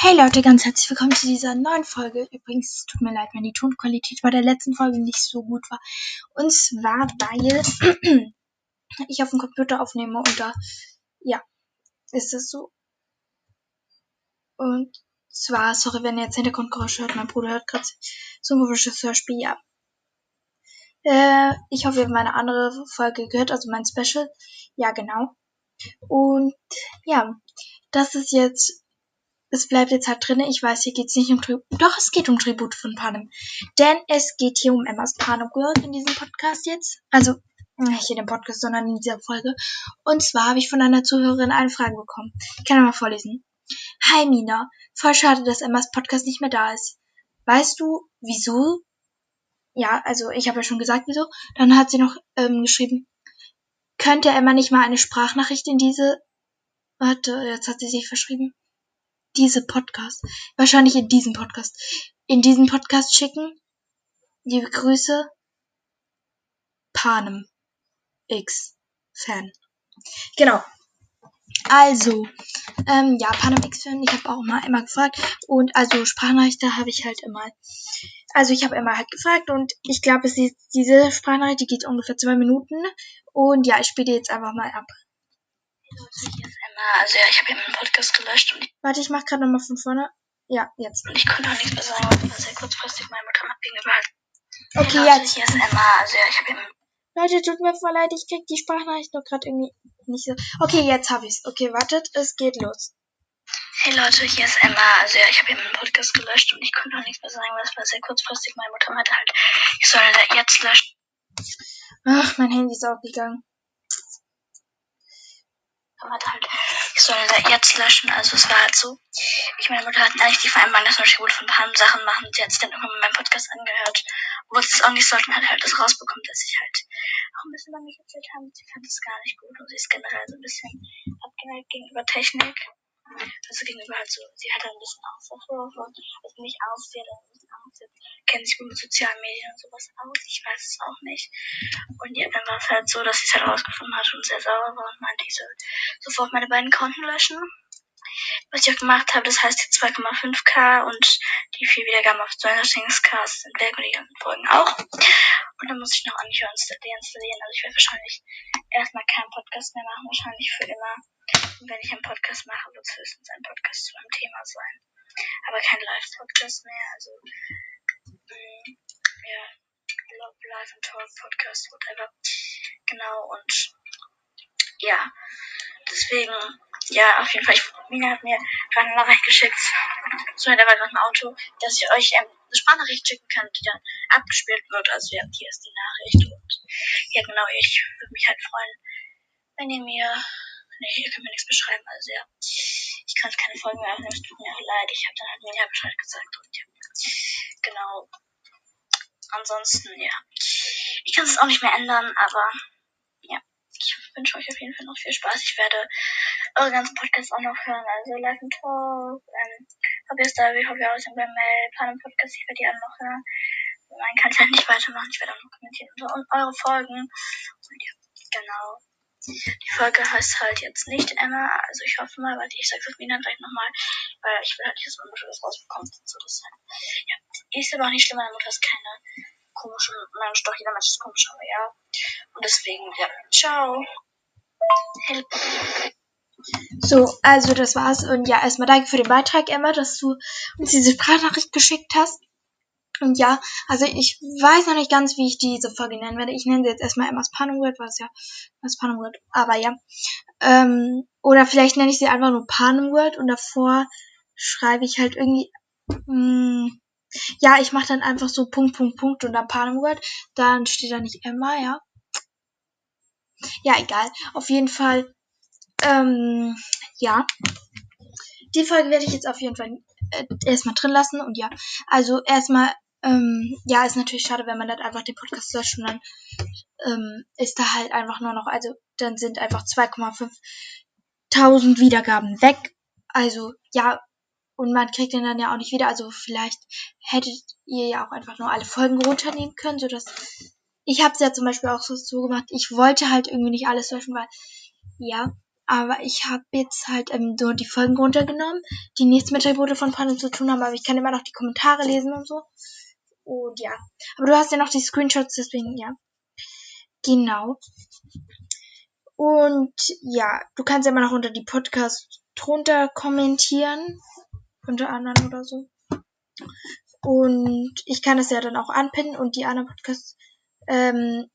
Hey Leute, ganz herzlich willkommen zu dieser neuen Folge. Übrigens, es tut mir leid, wenn die Tonqualität bei der letzten Folge nicht so gut war. Und zwar, weil ich auf dem Computer aufnehme und da, ja, ist es so. Und zwar, sorry, wenn ihr jetzt Hintergrundgeräusche hört, mein Bruder hört gerade so ein komisches Hörspiel, ja. Äh, ich hoffe, ihr habt meine andere Folge gehört, also mein Special. Ja, genau. Und ja, das ist jetzt es bleibt jetzt halt drin. Ich weiß, hier geht es nicht um Tribut. Doch, es geht um Tribut von Panem. Denn es geht hier um Emmas Panem World in diesem Podcast jetzt. Also, nicht in dem Podcast, sondern in dieser Folge. Und zwar habe ich von einer Zuhörerin eine Frage bekommen. Ich kann mal vorlesen. Hi Mina, voll schade, dass Emmas Podcast nicht mehr da ist. Weißt du, wieso? Ja, also ich habe ja schon gesagt, wieso. Dann hat sie noch ähm, geschrieben, könnte Emma nicht mal eine Sprachnachricht in diese... Warte, jetzt hat sie sich verschrieben diese Podcast, wahrscheinlich in diesem Podcast, in diesen Podcast schicken. Liebe Grüße, Panem X Fan. Genau. Also, ähm, ja, Panem X Fan, ich habe auch mal immer gefragt und also Sprachnachricht, da habe ich halt immer, also ich habe immer halt gefragt und ich glaube, es ist diese Sprachnachricht, die geht ungefähr zwei Minuten und ja, ich spiele jetzt einfach mal ab. Leute, hier ist Emma. Also ja, ich habe ja meinen Podcast gelöscht und ich, Warte, ich mach gerade nochmal von vorne. Ja, jetzt. und ich konnte auch nichts mehr sagen, weil sehr kurzfristig meine Mutter hat gegenüber. Okay, Leute, jetzt. hier ist Emma. Also ja, ich habe meinen Leute, tut mir voll leid, ich krieg die Sprachnachricht noch gerade irgendwie nicht so. Okay, jetzt hab ich's. Okay, wartet, es geht los. Hey Leute, hier ist Emma. Also ja, ich habe ja meinen Podcast gelöscht und ich konnte auch nichts mehr sagen, weil es war sehr kurzfristig. Meine Mutter meinte halt, ich soll jetzt löschen. Ach, mein Handy ist aufgegangen. Meinte halt, ich soll da jetzt löschen. Also es war halt so. Ich meine Mutter hatten eigentlich die Vereinbarung, dass wir Tribut von ein paar Sachen machen. Sie hat sich dann irgendwann meinen Podcast angehört. Sie es auch nicht sollten, hat halt das rausbekommen, dass ich halt auch ein bisschen über mich erzählt habe. Sie fand es gar nicht gut und sie ist generell so ein bisschen abgeneigt gegenüber Technik. Also gegenüber halt so, sie hat ein bisschen Angst davor, also nicht Angst, sie hat ein kennt sich gut mit sozialen Medien und sowas aus, ich weiß es auch nicht. Und ja, dann war es halt so, dass sie es halt rausgefunden hat und sehr sauer war und meinte, ich soll sofort meine beiden Konten löschen. Was ich auch gemacht habe, das heißt die 2,5k und die vier Wiedergaben auf Stranger Things Cast sind weg und die ganzen Folgen auch. Und dann muss ich noch Anchor deinstallieren. Also ich werde wahrscheinlich erstmal keinen Podcast mehr machen, wahrscheinlich für immer. Und wenn ich einen Podcast mache, wird es höchstens ein Podcast zu einem Thema sein. Aber kein Live-Podcast mehr. Also, Live- und Talk-Podcast, whatever. Genau, und ja, deswegen, ja, auf jeden Fall, ich, Mina hat mir gerade eine Nachricht geschickt, so da war gerade ein Auto, dass ich euch ähm, eine Sprachnachricht schicken kann, die dann abgespielt wird. Also ja, hier ist die Nachricht und ja, genau, ich würde mich halt freuen, wenn ihr mir Nee, ihr könnt mir nichts beschreiben, also ja. Ich kann keine Folgen mehr aufnehmen, es tut mir auch leid. Ich habe dann halt Mina Bescheid gesagt und ja. Genau. Ansonsten, ja. Ich kann es auch nicht mehr ändern, aber ja. Ich wünsche euch auf jeden Fall noch viel Spaß. Ich werde eure ganzen Podcasts auch noch hören. Also Live and Talk, ähm, Hobby Star, wie Hobby aus dem Mail, Plan Podcast, ich werde die alle noch hören. Man kann es halt nicht weitermachen. Ich werde auch noch kommentieren unter eure Folgen. Und ja, genau. Die Folge heißt halt jetzt nicht Emma, also ich hoffe mal, weil ich sag's auf Mina gleich nochmal, weil ich will halt nicht, dass meine Mutter das rausbekommt. So, das. Ist aber auch nicht schlimm, meine Mutter ist keine komische Mensch, doch jeder Mensch ist komisch, aber ja. Und deswegen, ja, ciao. Help. So, also das war's. Und ja, erstmal danke für den Beitrag, Emma, dass du uns diese Sprachnachricht geschickt hast. Und ja, also ich weiß noch nicht ganz, wie ich diese Folge nennen werde. Ich nenne sie jetzt erstmal Emma's Panem-Word, was ja Emma's Panem-Word, aber ja. Ähm, oder vielleicht nenne ich sie einfach nur Panem-Word und davor schreibe ich halt irgendwie, mh, ja, ich mache dann einfach so Punkt, Punkt, Punkt und dann Panem-Word. Dann steht da nicht Emma, ja. Ja, egal. Auf jeden Fall, ähm, ja. Die Folge werde ich jetzt auf jeden Fall äh, erstmal drin lassen und ja. Also erstmal ähm, ja, ist natürlich schade, wenn man dann einfach den Podcast löscht und dann ähm, ist da halt einfach nur noch, also dann sind einfach 2,5 tausend Wiedergaben weg. Also ja, und man kriegt den dann ja auch nicht wieder. Also vielleicht hättet ihr ja auch einfach nur alle Folgen runternehmen können, sodass ich habe es ja zum Beispiel auch so, so gemacht. Ich wollte halt irgendwie nicht alles löschen, weil ja, Aber ich habe jetzt halt ähm, so die Folgen runtergenommen, die nichts mit Tribute von Panem zu tun haben, aber ich kann immer noch die Kommentare lesen und so. Und ja. Aber du hast ja noch die Screenshots, deswegen ja. Genau. Und ja, du kannst ja immer noch unter die Podcast drunter kommentieren. Unter anderem oder so. Und ich kann es ja dann auch anpinnen und die anderen Podcasts ähm,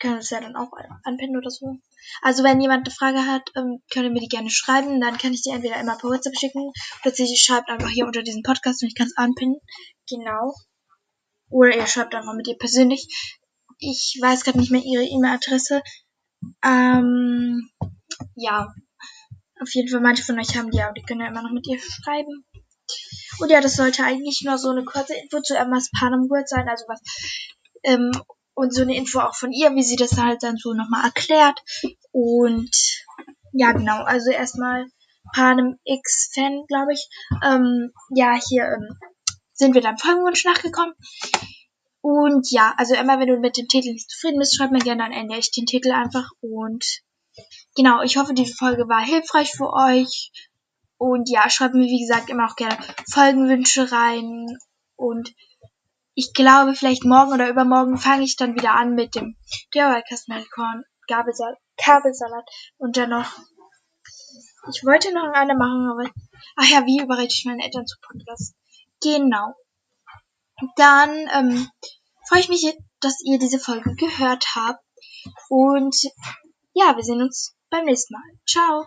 können es ja dann auch anpinnen oder so. Also wenn jemand eine Frage hat, ähm, könnt ihr mir die gerne schreiben. Dann kann ich die entweder immer per WhatsApp schicken oder sie schreibt einfach hier unter diesem Podcast und ich kann es anpinnen. Genau. Oder ihr schreibt einfach mit ihr persönlich. Ich weiß gerade nicht mehr ihre E-Mail-Adresse. Ähm, ja. Auf jeden Fall, manche von euch haben die, aber die können ja immer noch mit ihr schreiben. Und ja, das sollte eigentlich nur so eine kurze Info zu Emmas Panem World sein, also was, ähm, und so eine Info auch von ihr, wie sie das halt dann so nochmal erklärt. Und ja, genau, also erstmal Panem X-Fan, glaube ich. Ähm, ja, hier ähm, sind wir dann Folgenwunsch nachgekommen. Und ja, also immer wenn du mit dem Titel nicht zufrieden bist, schreib mir gerne, dann ändere ich den Titel einfach. Und genau, ich hoffe, diese Folge war hilfreich für euch. Und ja, schreibt mir, wie gesagt, immer auch gerne Folgenwünsche rein. Und ich glaube, vielleicht morgen oder übermorgen fange ich dann wieder an mit dem DIY-Kastenkorn, Kabelsalat und dann noch. Ich wollte noch eine machen, aber. Ach ja, wie überrede ich meine Eltern zu Podcast? Genau. Dann ähm, freue ich mich, dass ihr diese Folge gehört habt. Und ja, wir sehen uns beim nächsten Mal. Ciao.